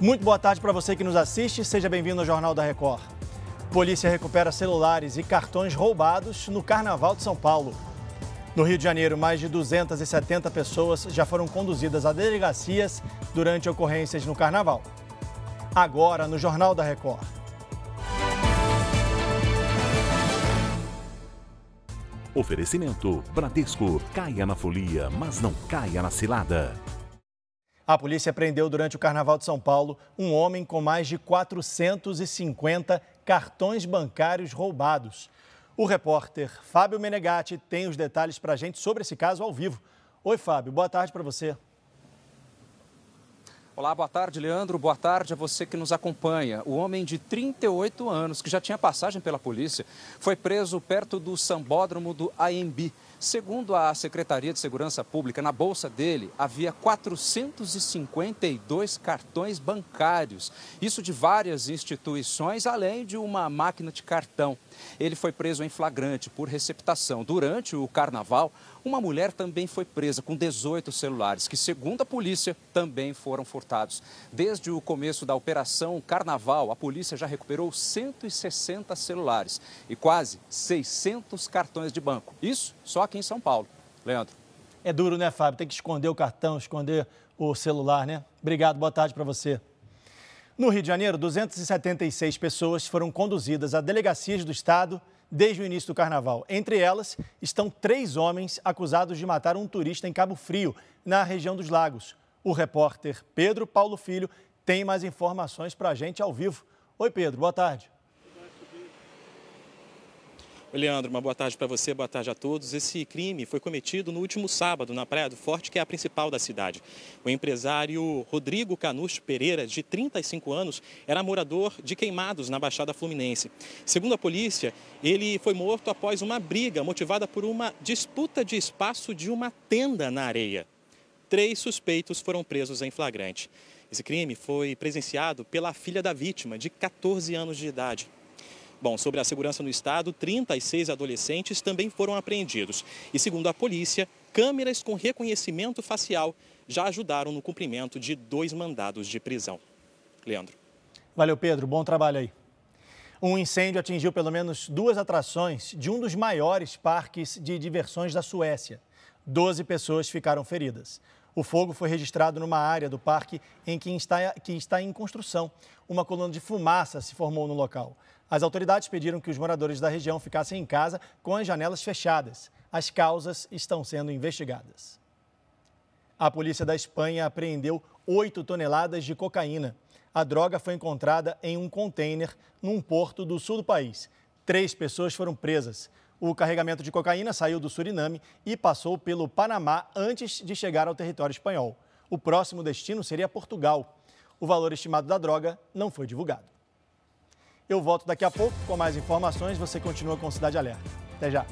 Muito boa tarde para você que nos assiste. Seja bem-vindo ao Jornal da Record. Polícia recupera celulares e cartões roubados no Carnaval de São Paulo. No Rio de Janeiro, mais de 270 pessoas já foram conduzidas a delegacias durante ocorrências no Carnaval. Agora, no Jornal da Record. Oferecimento Bradesco. Caia na folia, mas não caia na cilada. A polícia prendeu durante o Carnaval de São Paulo um homem com mais de 450 cartões bancários roubados. O repórter Fábio Menegatti tem os detalhes para a gente sobre esse caso ao vivo. Oi, Fábio, boa tarde para você. Olá, boa tarde, Leandro. Boa tarde a você que nos acompanha. O homem de 38 anos, que já tinha passagem pela polícia, foi preso perto do sambódromo do AMB Segundo a Secretaria de Segurança Pública, na bolsa dele havia 452 cartões bancários, isso de várias instituições, além de uma máquina de cartão. Ele foi preso em flagrante por receptação. Durante o carnaval, uma mulher também foi presa com 18 celulares, que, segundo a polícia, também foram furtados. Desde o começo da operação Carnaval, a polícia já recuperou 160 celulares e quase 600 cartões de banco. Isso só aqui em São Paulo. Leandro. É duro, né, Fábio? Tem que esconder o cartão, esconder o celular, né? Obrigado, boa tarde para você. No Rio de Janeiro, 276 pessoas foram conduzidas a delegacias do Estado desde o início do carnaval. Entre elas estão três homens acusados de matar um turista em Cabo Frio, na região dos Lagos. O repórter Pedro Paulo Filho tem mais informações para a gente ao vivo. Oi, Pedro, boa tarde. Leandro, uma boa tarde para você, boa tarde a todos. Esse crime foi cometido no último sábado na Praia do Forte, que é a principal da cidade. O empresário Rodrigo Canusto Pereira, de 35 anos, era morador de Queimados, na Baixada Fluminense. Segundo a polícia, ele foi morto após uma briga motivada por uma disputa de espaço de uma tenda na areia. Três suspeitos foram presos em flagrante. Esse crime foi presenciado pela filha da vítima, de 14 anos de idade. Bom, sobre a segurança no estado, 36 adolescentes também foram apreendidos. E segundo a polícia, câmeras com reconhecimento facial já ajudaram no cumprimento de dois mandados de prisão. Leandro. Valeu, Pedro. Bom trabalho aí. Um incêndio atingiu pelo menos duas atrações de um dos maiores parques de diversões da Suécia. Doze pessoas ficaram feridas. O fogo foi registrado numa área do parque em que está, que está em construção. Uma coluna de fumaça se formou no local. As autoridades pediram que os moradores da região ficassem em casa com as janelas fechadas. As causas estão sendo investigadas. A polícia da Espanha apreendeu 8 toneladas de cocaína. A droga foi encontrada em um container num porto do sul do país. Três pessoas foram presas. O carregamento de cocaína saiu do Suriname e passou pelo Panamá antes de chegar ao território espanhol. O próximo destino seria Portugal. O valor estimado da droga não foi divulgado. Eu volto daqui a pouco com mais informações. Você continua com Cidade Alerta. Até já.